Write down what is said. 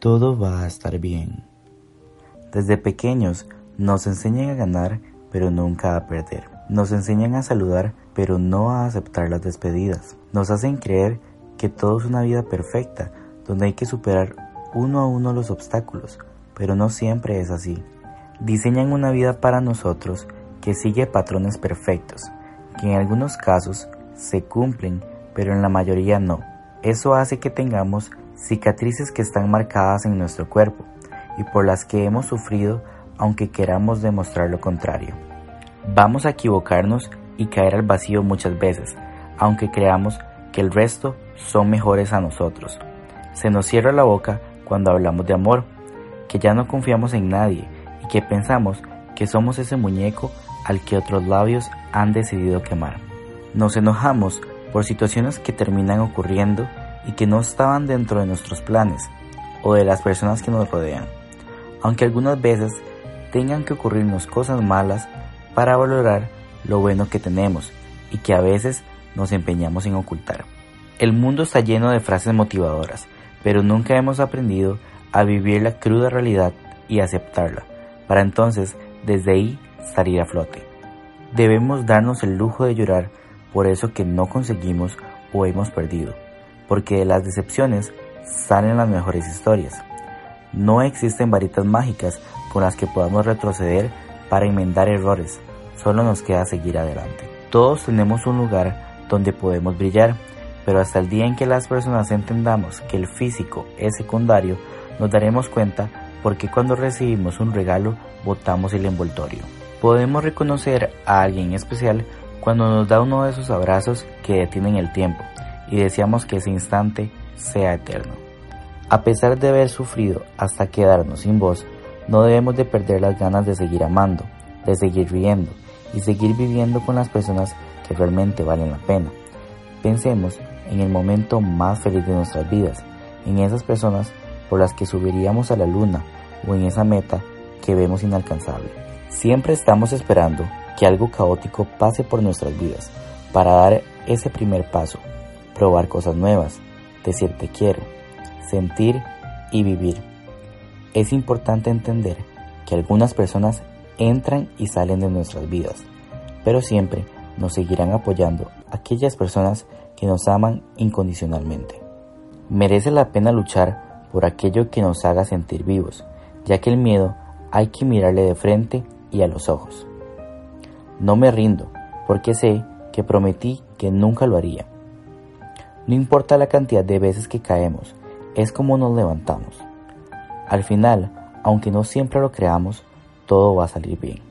todo va a estar bien. Desde pequeños nos enseñan a ganar, pero nunca a perder. Nos enseñan a saludar, pero no a aceptar las despedidas. Nos hacen creer que todo es una vida perfecta, donde hay que superar uno a uno los obstáculos, pero no siempre es así. Diseñan una vida para nosotros que sigue patrones perfectos, que en algunos casos se cumplen, pero en la mayoría no. Eso hace que tengamos cicatrices que están marcadas en nuestro cuerpo y por las que hemos sufrido aunque queramos demostrar lo contrario. Vamos a equivocarnos y caer al vacío muchas veces, aunque creamos que el resto son mejores a nosotros. Se nos cierra la boca cuando hablamos de amor, que ya no confiamos en nadie y que pensamos que somos ese muñeco al que otros labios han decidido quemar. Nos enojamos por situaciones que terminan ocurriendo y que no estaban dentro de nuestros planes o de las personas que nos rodean. Aunque algunas veces tengan que ocurrirnos cosas malas para valorar lo bueno que tenemos y que a veces nos empeñamos en ocultar. El mundo está lleno de frases motivadoras, pero nunca hemos aprendido a vivir la cruda realidad y aceptarla, para entonces desde ahí salir a flote. Debemos darnos el lujo de llorar por eso que no conseguimos o hemos perdido, porque de las decepciones salen las mejores historias. No existen varitas mágicas con las que podamos retroceder para enmendar errores, solo nos queda seguir adelante. Todos tenemos un lugar donde podemos brillar, pero hasta el día en que las personas entendamos que el físico es secundario, nos daremos cuenta porque cuando recibimos un regalo botamos el envoltorio. Podemos reconocer a alguien especial cuando nos da uno de esos abrazos que detienen el tiempo y deseamos que ese instante sea eterno. A pesar de haber sufrido hasta quedarnos sin voz, no debemos de perder las ganas de seguir amando, de seguir riendo y seguir viviendo con las personas que realmente valen la pena. Pensemos en el momento más feliz de nuestras vidas, en esas personas por las que subiríamos a la luna o en esa meta que vemos inalcanzable. Siempre estamos esperando que algo caótico pase por nuestras vidas para dar ese primer paso, probar cosas nuevas, decir te quiero, sentir y vivir. Es importante entender que algunas personas entran y salen de nuestras vidas, pero siempre nos seguirán apoyando aquellas personas que nos aman incondicionalmente. Merece la pena luchar por aquello que nos haga sentir vivos, ya que el miedo hay que mirarle de frente y a los ojos. No me rindo, porque sé que prometí que nunca lo haría. No importa la cantidad de veces que caemos, es como nos levantamos. Al final, aunque no siempre lo creamos, todo va a salir bien.